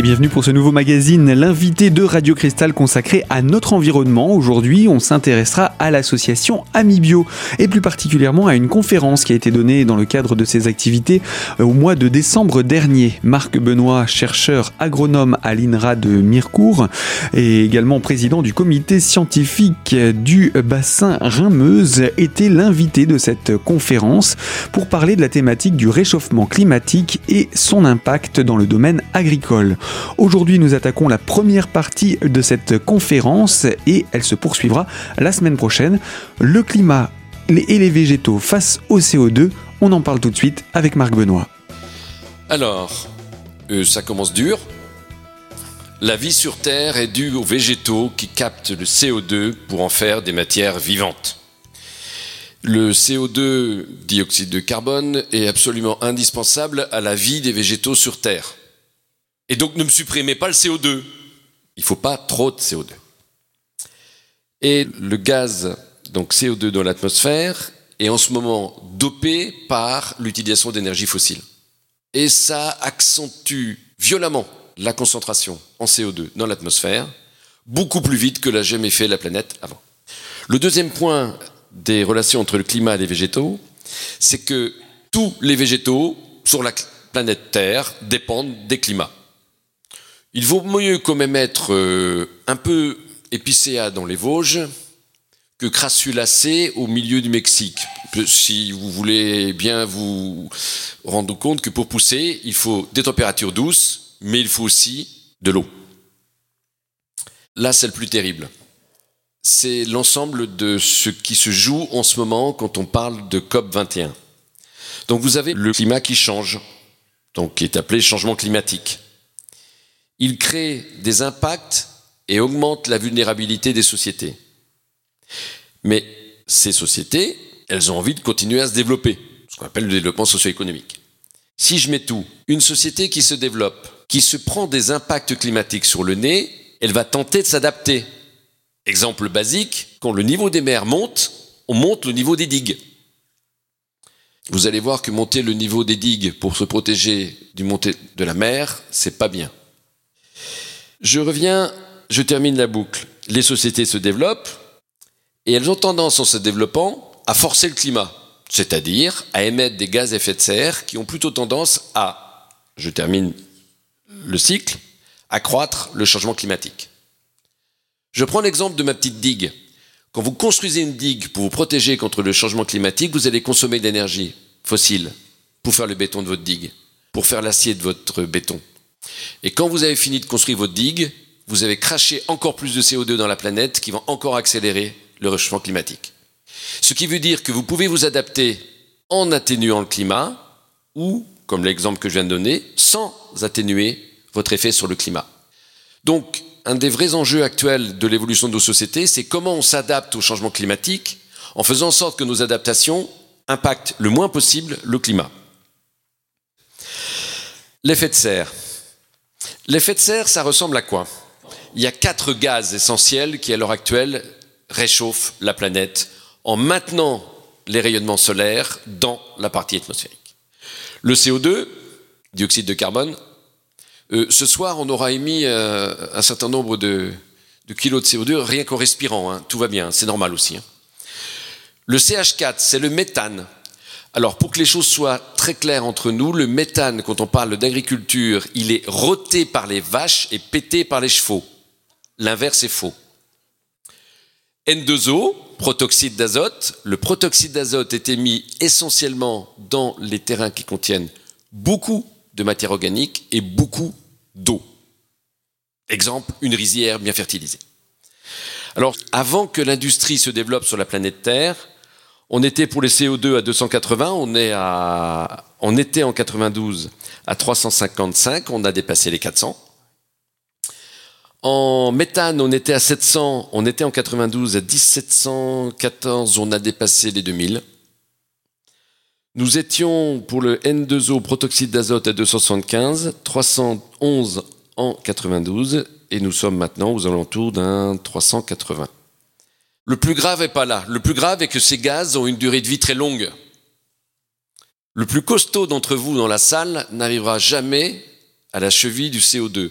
Et bienvenue pour ce nouveau magazine, l'invité de Radio Cristal consacré à notre environnement. Aujourd'hui, on s'intéressera à l'association Amibio et plus particulièrement à une conférence qui a été donnée dans le cadre de ses activités euh, au mois de décembre dernier. Marc Benoît, chercheur agronome à l'INRA de Mirecourt et également président du comité scientifique du bassin Rhin-Meuse, était l'invité de cette conférence pour parler de la thématique du réchauffement climatique et son impact dans le domaine agricole. Aujourd'hui, nous attaquons la première partie de cette conférence et elle se poursuivra la semaine prochaine. Le climat et les végétaux face au CO2, on en parle tout de suite avec Marc Benoît. Alors, euh, ça commence dur. La vie sur Terre est due aux végétaux qui captent le CO2 pour en faire des matières vivantes. Le CO2, dioxyde de carbone, est absolument indispensable à la vie des végétaux sur Terre. Et donc ne me supprimez pas le CO2. Il ne faut pas trop de CO2. Et le gaz, donc CO2 dans l'atmosphère, est en ce moment dopé par l'utilisation d'énergie fossile. Et ça accentue violemment la concentration en CO2 dans l'atmosphère, beaucoup plus vite que l'a jamais fait la planète avant. Le deuxième point des relations entre le climat et les végétaux, c'est que tous les végétaux sur la planète Terre dépendent des climats. Il vaut mieux quand même être euh, un peu épicéa dans les Vosges que crassulacé au milieu du Mexique. Si vous voulez bien vous rendre compte que pour pousser, il faut des températures douces, mais il faut aussi de l'eau. Là, c'est le plus terrible. C'est l'ensemble de ce qui se joue en ce moment quand on parle de COP 21. Donc vous avez le climat qui change, donc qui est appelé changement climatique il crée des impacts et augmente la vulnérabilité des sociétés. Mais ces sociétés, elles ont envie de continuer à se développer, ce qu'on appelle le développement socio-économique. Si je mets tout, une société qui se développe, qui se prend des impacts climatiques sur le nez, elle va tenter de s'adapter. Exemple basique, quand le niveau des mers monte, on monte le niveau des digues. Vous allez voir que monter le niveau des digues pour se protéger du montée de la mer, c'est pas bien. Je reviens, je termine la boucle. Les sociétés se développent et elles ont tendance, en se développant, à forcer le climat, c'est-à-dire à émettre des gaz à effet de serre qui ont plutôt tendance à, je termine le cycle, accroître le changement climatique. Je prends l'exemple de ma petite digue. Quand vous construisez une digue pour vous protéger contre le changement climatique, vous allez consommer de l'énergie fossile pour faire le béton de votre digue, pour faire l'acier de votre béton. Et quand vous avez fini de construire votre digue, vous avez craché encore plus de CO2 dans la planète qui va encore accélérer le réchauffement climatique. Ce qui veut dire que vous pouvez vous adapter en atténuant le climat ou, comme l'exemple que je viens de donner, sans atténuer votre effet sur le climat. Donc, un des vrais enjeux actuels de l'évolution de nos sociétés, c'est comment on s'adapte au changement climatique en faisant en sorte que nos adaptations impactent le moins possible le climat. L'effet de serre. L'effet de serre, ça ressemble à quoi? Il y a quatre gaz essentiels qui, à l'heure actuelle, réchauffent la planète en maintenant les rayonnements solaires dans la partie atmosphérique. Le CO2, dioxyde de carbone, euh, ce soir, on aura émis euh, un certain nombre de, kilos de CO2 rien qu'en respirant. Hein. tout va bien, c'est normal aussi. Hein. Le CH4, c'est le méthane. Alors, pour que les choses soient très claires entre nous, le méthane, quand on parle d'agriculture, il est roté par les vaches et pété par les chevaux. L'inverse est faux. N2O, protoxyde d'azote. Le protoxyde d'azote est émis essentiellement dans les terrains qui contiennent beaucoup de matière organique et beaucoup d'eau. Exemple, une rizière bien fertilisée. Alors, avant que l'industrie se développe sur la planète Terre, on était pour les CO2 à 280, on, est à, on était en 92 à 355, on a dépassé les 400. En méthane, on était à 700, on était en 92 à 1714, on a dépassé les 2000. Nous étions pour le N2O protoxyde d'azote à 275, 311 en 92 et nous sommes maintenant aux alentours d'un 380. Le plus grave n'est pas là. Le plus grave est que ces gaz ont une durée de vie très longue. Le plus costaud d'entre vous dans la salle n'arrivera jamais à la cheville du CO2.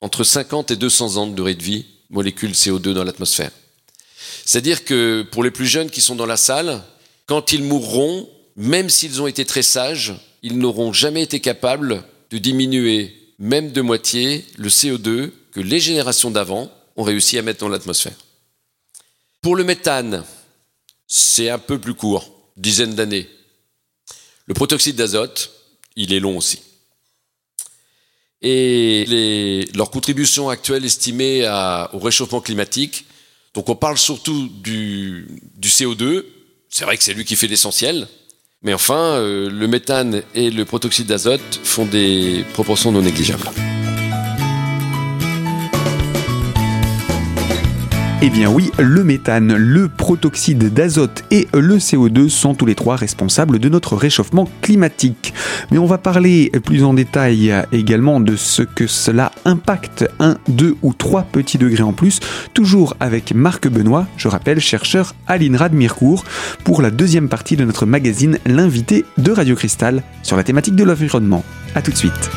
entre 50 et 200 ans de durée de vie, molécules CO2 dans l'atmosphère. C'est-à-dire que pour les plus jeunes qui sont dans la salle, quand ils mourront, même s'ils ont été très sages, ils n'auront jamais été capables de diminuer, même de moitié, le CO2 que les générations d'avant ont réussi à mettre dans l'atmosphère. Pour le méthane, c'est un peu plus court, dizaine d'années. Le protoxyde d'azote, il est long aussi. Et leur contribution actuelle estimée au réchauffement climatique, donc on parle surtout du, CO2, c'est vrai que c'est lui qui fait l'essentiel, mais enfin, euh, le méthane et le protoxyde d'azote font des proportions non négligeables. Eh bien oui, le méthane, le protoxyde d'azote et le CO2 sont tous les trois responsables de notre réchauffement climatique. Mais on va parler plus en détail également de ce que cela impacte, un, deux ou trois petits degrés en plus, toujours avec Marc Benoît, je rappelle, chercheur à l'INRA Mircourt, pour la deuxième partie de notre magazine L'invité de Radio Cristal sur la thématique de l'environnement. A tout de suite.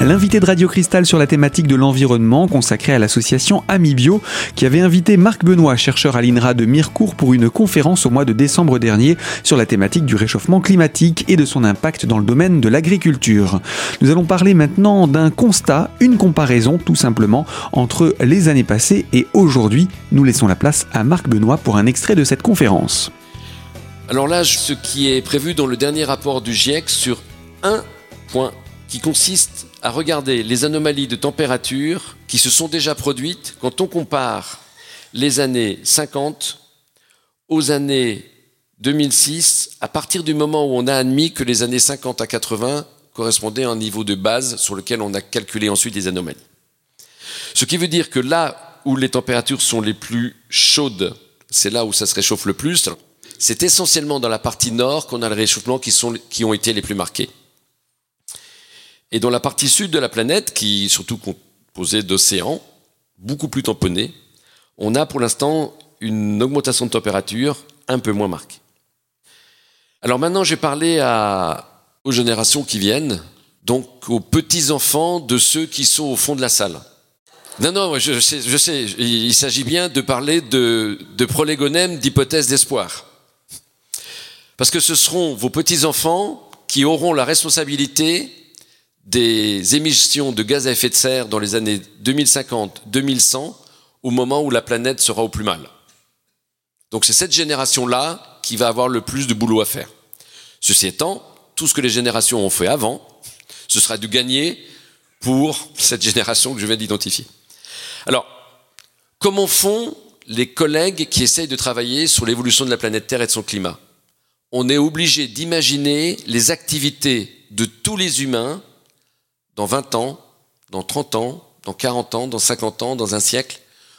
L'invité de Radio Cristal sur la thématique de l'environnement consacrée à l'association Amibio qui avait invité Marc Benoît, chercheur à l'INRA de Mirecourt pour une conférence au mois de décembre dernier sur la thématique du réchauffement climatique et de son impact dans le domaine de l'agriculture. Nous allons parler maintenant d'un constat, une comparaison tout simplement entre les années passées et aujourd'hui. Nous laissons la place à Marc Benoît pour un extrait de cette conférence. Alors là, ce qui est prévu dans le dernier rapport du GIEC sur un point qui consiste à regarder les anomalies de température qui se sont déjà produites quand on compare les années 50 aux années 2006, à partir du moment où on a admis que les années 50 à 80 correspondaient à un niveau de base sur lequel on a calculé ensuite les anomalies. Ce qui veut dire que là où les températures sont les plus chaudes, c'est là où ça se réchauffe le plus. C'est essentiellement dans la partie nord qu'on a les réchauffements qui, sont, qui ont été les plus marqués. Et dans la partie sud de la planète, qui est surtout composée d'océans, beaucoup plus tamponnés, on a pour l'instant une augmentation de température un peu moins marquée. Alors maintenant, j'ai parlé aux générations qui viennent, donc aux petits-enfants de ceux qui sont au fond de la salle. Non, non, je sais, je sais il s'agit bien de parler de, de prolégonème d'hypothèse d'espoir. Parce que ce seront vos petits-enfants qui auront la responsabilité des émissions de gaz à effet de serre dans les années 2050-2100 au moment où la planète sera au plus mal. Donc c'est cette génération-là qui va avoir le plus de boulot à faire. Ceci étant, tout ce que les générations ont fait avant, ce sera du gagné pour cette génération que je viens d'identifier. Alors, comment font les collègues qui essayent de travailler sur l'évolution de la planète Terre et de son climat? On est obligé d'imaginer les activités de tous les humains dans 20 ans, dans 30 ans, dans 40 ans, dans 50 ans, dans un siècle,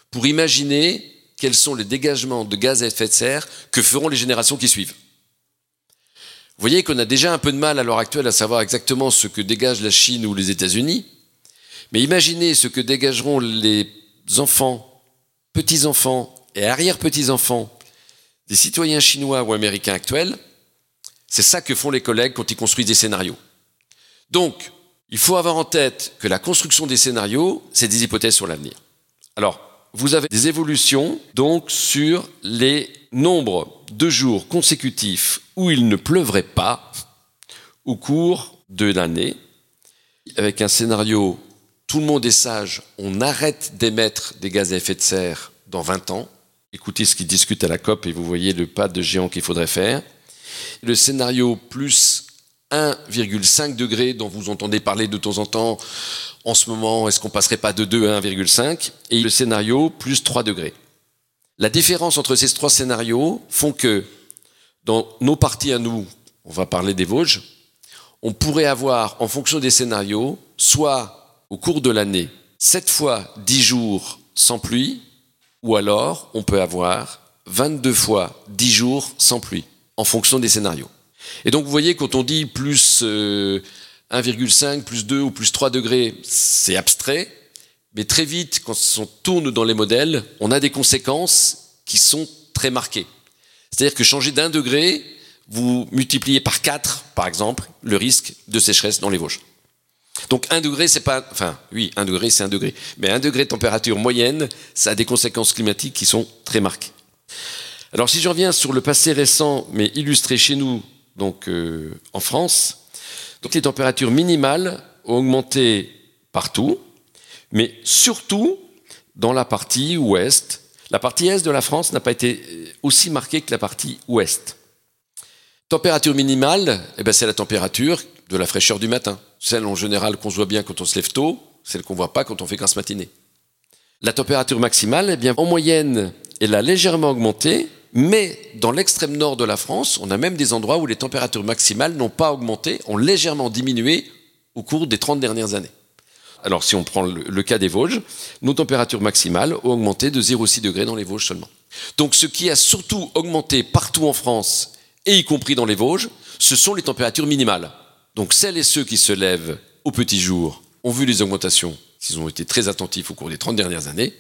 pour imaginer quels sont les dégagements de gaz à effet de serre que feront les générations qui suivent. Vous voyez qu'on a déjà un peu de mal à l'heure actuelle à savoir exactement ce que dégage la Chine ou les États-Unis, mais imaginez ce que dégageront les enfants, petits-enfants et arrière-petits-enfants des citoyens chinois ou américains actuels, c'est ça que font les collègues quand ils construisent des scénarios. Donc, il faut avoir en tête que la construction des scénarios, c'est des hypothèses sur l'avenir. Alors, vous avez des évolutions donc sur les nombres de jours consécutifs où il ne pleuvrait pas au cours de l'année, avec un scénario tout le monde est sage, on arrête d'émettre des gaz à effet de serre dans 20 ans. Écoutez ce qu'ils discutent à la COP et vous voyez le pas de géant qu'il faudrait faire. Le scénario plus 1,5 degré dont vous entendez parler de temps en temps en ce moment, est-ce qu'on passerait pas de 2 à 1,5 et le scénario plus 3 degrés. La différence entre ces trois scénarios font que dans nos parties à nous, on va parler des Vosges, on pourrait avoir en fonction des scénarios soit au cours de l'année 7 fois 10 jours sans pluie ou alors on peut avoir 22 fois 10 jours sans pluie en fonction des scénarios. Et donc vous voyez, quand on dit plus 1,5 1,5 plus 2 ou plus 3 degrés, c'est abstrait, mais très vite, quand on tourne dans les modèles, on a des conséquences qui sont très marquées. C'est-à-dire que changer d'un degré, vous multipliez par 4, par exemple, le risque de sécheresse dans les Vosges. Donc un degré, c'est pas, enfin oui, un degré, c'est un degré, mais un degré de température moyenne, ça a des conséquences climatiques qui sont très marquées. Alors si je reviens sur le passé récent, mais illustré chez nous, donc euh, en France, donc les températures minimales ont augmenté partout, mais surtout dans la partie ouest. La partie est de la France n'a pas été aussi marquée que la partie ouest. Température minimale, eh ben c'est la température de la fraîcheur du matin. Celle en général qu'on voit bien quand on se lève tôt, celle qu'on voit pas quand on fait grasse matinée. La température maximale, eh bien, en moyenne, elle a légèrement augmenté, mais dans l'extrême nord de la France, on a même des endroits où les températures maximales n'ont pas augmenté, ont légèrement diminué au cours des 30 dernières années. Alors si on prend le, cas des Vosges, nos températures maximales ont augmenté de 0,6 degrés dans les Vosges seulement. Donc ce qui a surtout augmenté partout en France, et y compris dans les Vosges, ce sont les températures minimales. Donc celles et ceux qui se lèvent au petit jour ont vu les augmentations, s'ils ont été très attentifs au cours des 30 dernières années.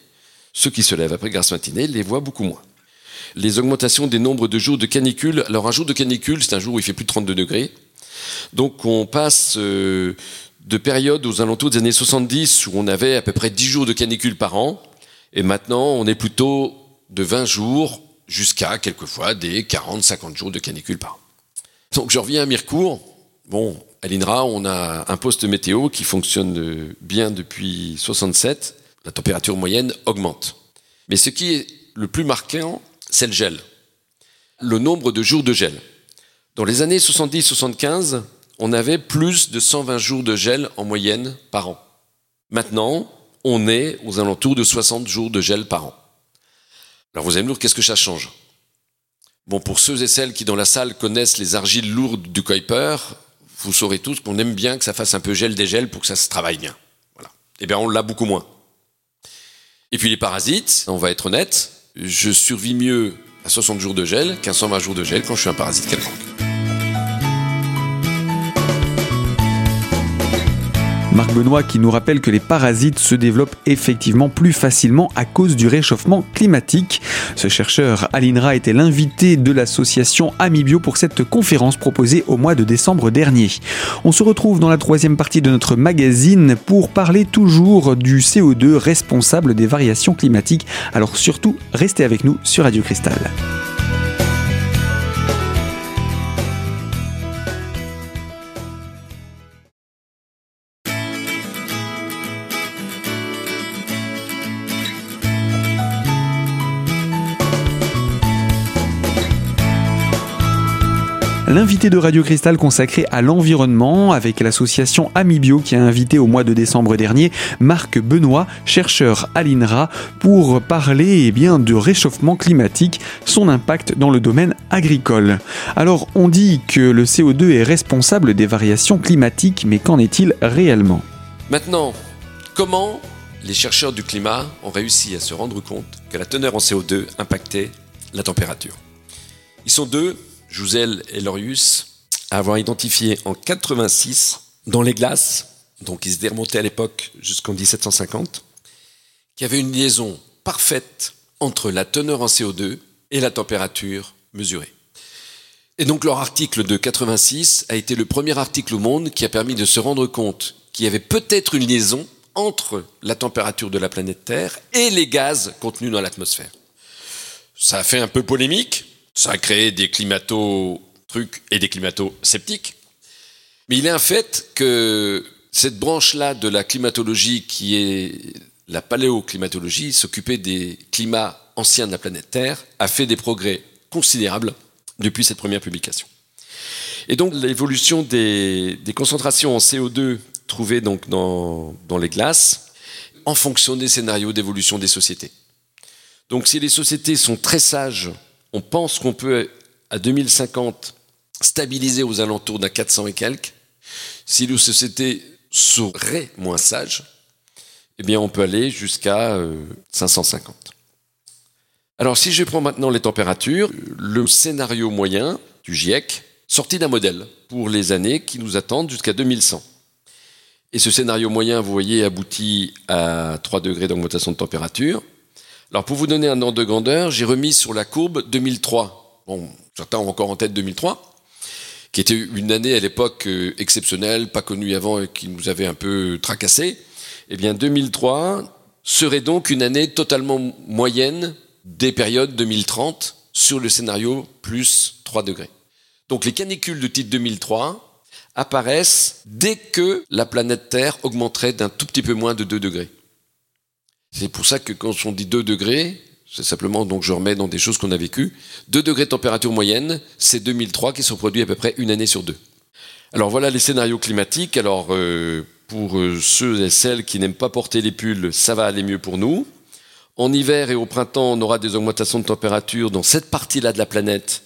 Ceux qui se lèvent après grasse matinée les voient beaucoup moins. Les augmentations des nombres de jours de canicule. Alors un jour de canicule, c'est un jour où il fait plus de 32 degrés. Donc on passe euh, de périodes aux alentours des années 70 où on avait à peu près 10 jours de canicule par an. Et maintenant, on est plutôt de 20 jours jusqu'à quelquefois des 40, 50 jours de canicule par an. Donc je reviens à Mirecourt. Bon, à l'INRA, on a un poste météo qui fonctionne bien depuis 67. La température moyenne augmente. Mais ce qui est le plus marquant, c'est le gel. Le nombre de jours de gel. Dans les années 70-75, on avait plus de 120 jours de gel en moyenne par an. Maintenant, on est aux alentours de 60 jours de gel par an. Alors vous allez me dire, qu'est-ce que ça change? Bon, pour ceux et celles qui dans la salle connaissent les argiles lourdes du Kuiper, vous saurez tous qu'on aime bien que ça fasse un peu gel-dégel pour que ça se travaille bien. Voilà. Eh bien, on l'a beaucoup moins. Et puis les parasites, on va être honnête, je survis mieux à 60 jours de gel qu'à 120 jours de gel quand je suis un parasite quelconque. Marc Benoît qui nous rappelle que les parasites se développent effectivement plus facilement à cause du réchauffement climatique. Ce chercheur à l'INRA était l'invité de l'association Amibio pour cette conférence proposée au mois de décembre dernier. On se retrouve dans la troisième partie de notre magazine pour parler toujours du CO2 responsable des variations climatiques. Alors surtout, restez avec nous sur Radio Cristal. L'invité de Radio Cristal consacré à l'environnement avec l'association Amibio qui a invité au mois de décembre dernier Marc Benoît, chercheur à l'INRA, pour parler eh bien, de réchauffement climatique, son impact dans le domaine agricole. Alors on dit que le CO2 est responsable des variations climatiques, mais qu'en est-il réellement? Maintenant, comment les chercheurs du climat ont réussi à se rendre compte que la teneur en CO2 impactait la température? Ils sont deux Jouzel et Lorius à avoir identifié en 86 dans les glaces, donc ils se remontés à l'époque jusqu'en 1750, qu'il y avait une liaison parfaite entre la teneur en CO2 et la température mesurée. Et donc leur article de 86 a été le premier article au monde qui a permis de se rendre compte qu'il y avait peut-être une liaison entre la température de la planète Terre et les gaz contenus dans l'atmosphère. Ça a fait un peu polémique, ça a créé des climato-trucs et des climato-sceptiques. Mais il est un fait que cette branche-là de la climatologie qui est la paléoclimatologie, s'occuper des climats anciens de la planète Terre, a fait des progrès considérables depuis cette première publication. Et donc l'évolution des, concentrations en CO2 trouvées donc dans, dans les glaces en fonction des scénarios d'évolution des sociétés. Donc si les sociétés sont très sages on pense qu'on peut, à 2050, stabiliser aux alentours d'un 400 et quelques. Si nos sociétés seraient moins sages, eh bien, on peut aller jusqu'à 550. Euh, Alors, si je prends maintenant les températures, le scénario moyen du GIEC, sorti d'un modèle pour les années qui nous attendent jusqu'à 2100. Et ce scénario moyen, vous voyez, aboutit à 3 degrés d'augmentation de température. Alors pour vous donner un ordre de grandeur, j'ai remis sur la courbe 2003. Bon, certains ont encore en tête 2003, qui était une année à l'époque euh, exceptionnelle, pas connue avant et qui nous avait un peu tracassé. Eh bien 2003 serait donc une année totalement moyenne des périodes 2030 sur le scénario plus 3 degrés. Donc les canicules de titre 2003 apparaissent dès que la planète Terre augmenterait d'un tout petit peu moins de 2 degrés. C'est pour ça que quand on dit 2 degrés, c'est simplement, donc je remets dans des choses qu'on a vécues, 2 degrés de température moyenne, c'est 2003 qui se reproduit à peu près une année sur deux. Alors voilà les scénarios climatiques. Alors euh, pour euh, ceux et celles qui n'aiment pas porter les pulls, ça va aller mieux pour nous. En hiver et au printemps, on aura des augmentations de température dans cette partie-là de la planète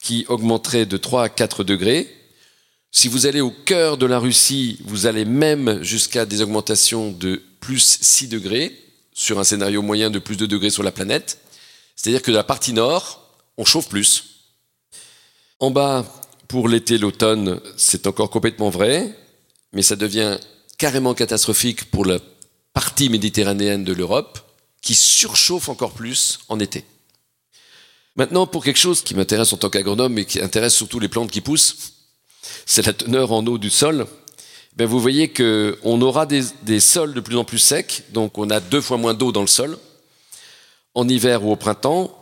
qui augmenterait de 3 à 4 degrés. Si vous allez au cœur de la Russie, vous allez même jusqu'à des augmentations de plus 6 degrés sur un scénario moyen de plus de degrés sur la planète. C'est-à-dire que la partie nord, on chauffe plus. En bas, pour l'été, l'automne, c'est encore complètement vrai, mais ça devient carrément catastrophique pour la partie méditerranéenne de l'Europe, qui surchauffe encore plus en été. Maintenant, pour quelque chose qui m'intéresse en tant qu'agronome et qui intéresse surtout les plantes qui poussent, c'est la teneur en eau du sol ben vous voyez qu'on aura des, des, sols de plus en plus secs, donc on a deux fois moins d'eau dans le sol, en hiver ou au printemps.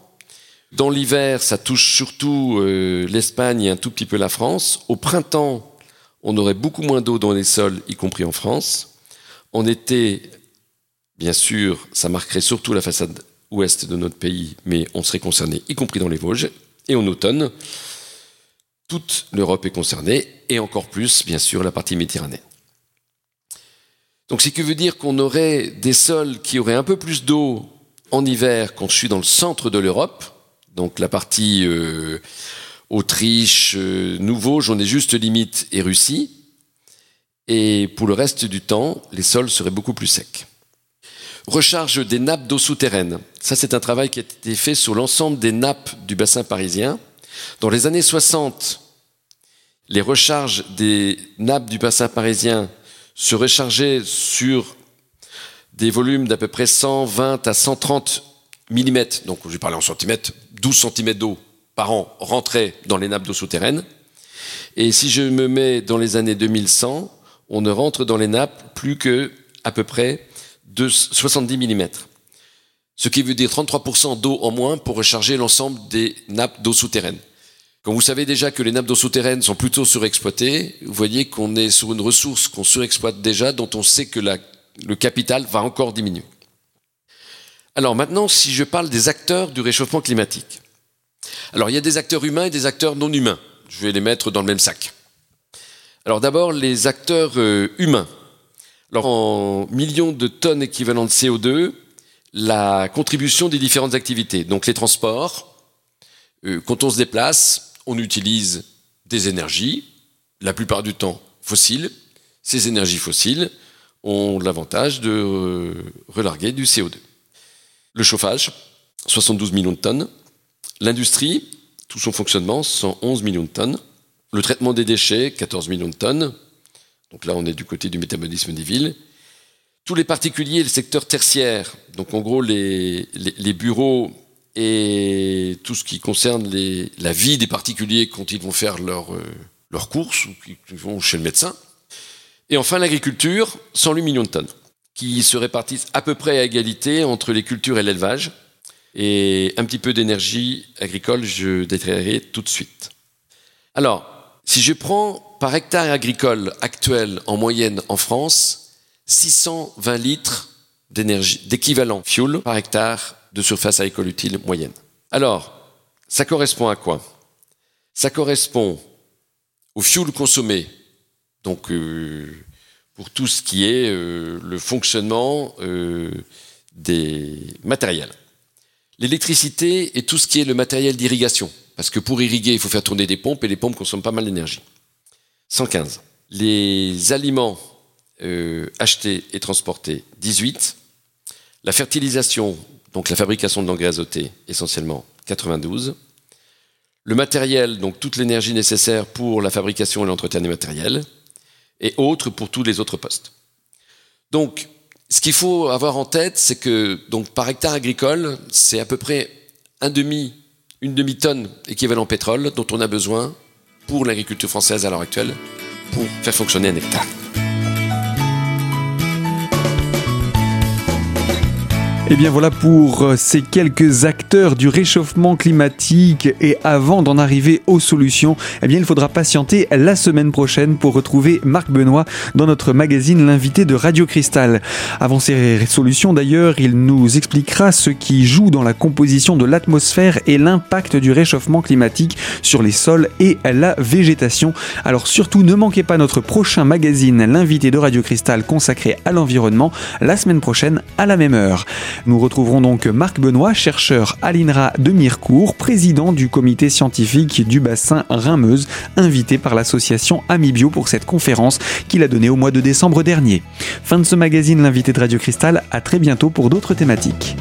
Dans l'hiver, ça touche surtout euh, l'Espagne et un tout petit peu la France. Au printemps, on aurait beaucoup moins d'eau dans les sols, y compris en France. En été, bien sûr, ça marquerait surtout la façade ouest de notre pays, mais on serait concerné, y compris dans les Vosges. Et en automne, toute l'Europe est concernée, et encore plus, bien sûr, la partie méditerranéenne. Donc, ce qui veut dire qu'on aurait des sols qui auraient un peu plus d'eau en hiver quand je suis dans le centre de l'Europe, donc la partie euh, Autriche, euh, Nouveau, j'en ai juste limite, et Russie. Et pour le reste du temps, les sols seraient beaucoup plus secs. Recharge des nappes d'eau souterraine. Ça, c'est un travail qui a été fait sur l'ensemble des nappes du bassin parisien. Dans les années 60, les recharges des nappes du bassin parisien se rechargeaient sur des volumes d'à peu près 120 à 130 mm, donc je vais parler en centimètres, 12 cm d'eau par an rentraient dans les nappes d'eau souterraines. Et si je me mets dans les années 2100, on ne rentre dans les nappes plus que à peu près de 70 mm. Ce qui veut dire 33% d'eau en moins pour recharger l'ensemble des nappes d'eau souterraines. Quand vous savez déjà que les nappes d'eau souterraines sont plutôt surexploitées, vous voyez qu'on est sur une ressource qu'on surexploite déjà, dont on sait que le capital va encore diminuer. Alors maintenant, si je parle des acteurs du réchauffement climatique. Alors il y a des acteurs humains et des acteurs non humains. Je vais les mettre dans le même sac. Alors d'abord, les acteurs euh, humains. Alors en millions de tonnes équivalent de CO2, la contribution des différentes activités. Donc les transports, euh, quand on se déplace, on utilise des énergies, la plupart du temps fossiles. Ces énergies fossiles ont l'avantage de euh, relarguer du CO2. Le chauffage, 72 millions de tonnes. L'industrie, tout son fonctionnement, 111 millions de tonnes. Le traitement des déchets, 14 millions de tonnes. Donc là, on est du côté du métabolisme des villes. Tous les particuliers, le secteur tertiaire, donc en gros les, bureaux et tout ce qui concerne la vie des particuliers quand ils vont faire leur, euh, leurs courses ou qu'ils vont chez le médecin. Et enfin l'agriculture, 108 millions de tonnes, qui se répartissent à peu près à égalité entre les cultures et l'élevage. Et un petit peu d'énergie agricole, je détaillerai tout de suite. Alors, si je prends par hectare agricole actuel en moyenne en France, 620 litres d'énergie, d'équivalent fuel par hectare de surface agricole utile moyenne. Alors, ça correspond à quoi? Ça correspond au fuel consommé, donc euh, pour tout ce qui est euh, le fonctionnement euh, des matériels. L'électricité et tout ce qui est le matériel d'irrigation, parce que pour irriguer, il faut faire tourner des pompes et les pompes consomment pas mal d'énergie. 115. Les aliments achetés et transportés, 18. La fertilisation, donc la fabrication de l'engrais azoté essentiellement 92. Le matériel, donc toute l'énergie nécessaire pour la fabrication et l'entretien des matériels, et autres pour tous les autres postes. Donc, ce qu'il faut avoir en tête, c'est que par hectare agricole, c'est à peu près une demi-tonne équivalent pétrole dont on a besoin pour l'agriculture française à l'heure actuelle pour faire fonctionner un hectare. Et eh bien voilà pour euh, ces quelques acteurs du réchauffement climatique et avant d'en arriver aux solutions, eh bien il faudra patienter la semaine prochaine pour retrouver Marc Benoît dans notre magazine L'invité de Radio Cristal. Avant ces solutions d'ailleurs, il nous expliquera ce qui joue dans la composition de l'atmosphère et l'impact du réchauffement climatique sur les sols et la végétation. Alors surtout ne manquez pas notre prochain magazine L'invité de Radio Cristal consacré à l'environnement la semaine prochaine à la même heure. Nous retrouverons donc Marc Benoît, chercheur à l'INRA de Mirecourt, président du comité scientifique du bassin Rhin-Meuse, invité par l'association Amibio pour cette conférence qu'il a donnée au mois de décembre dernier. Fin de ce magazine, l'invité de Radio Cristal, à très bientôt pour d'autres thématiques.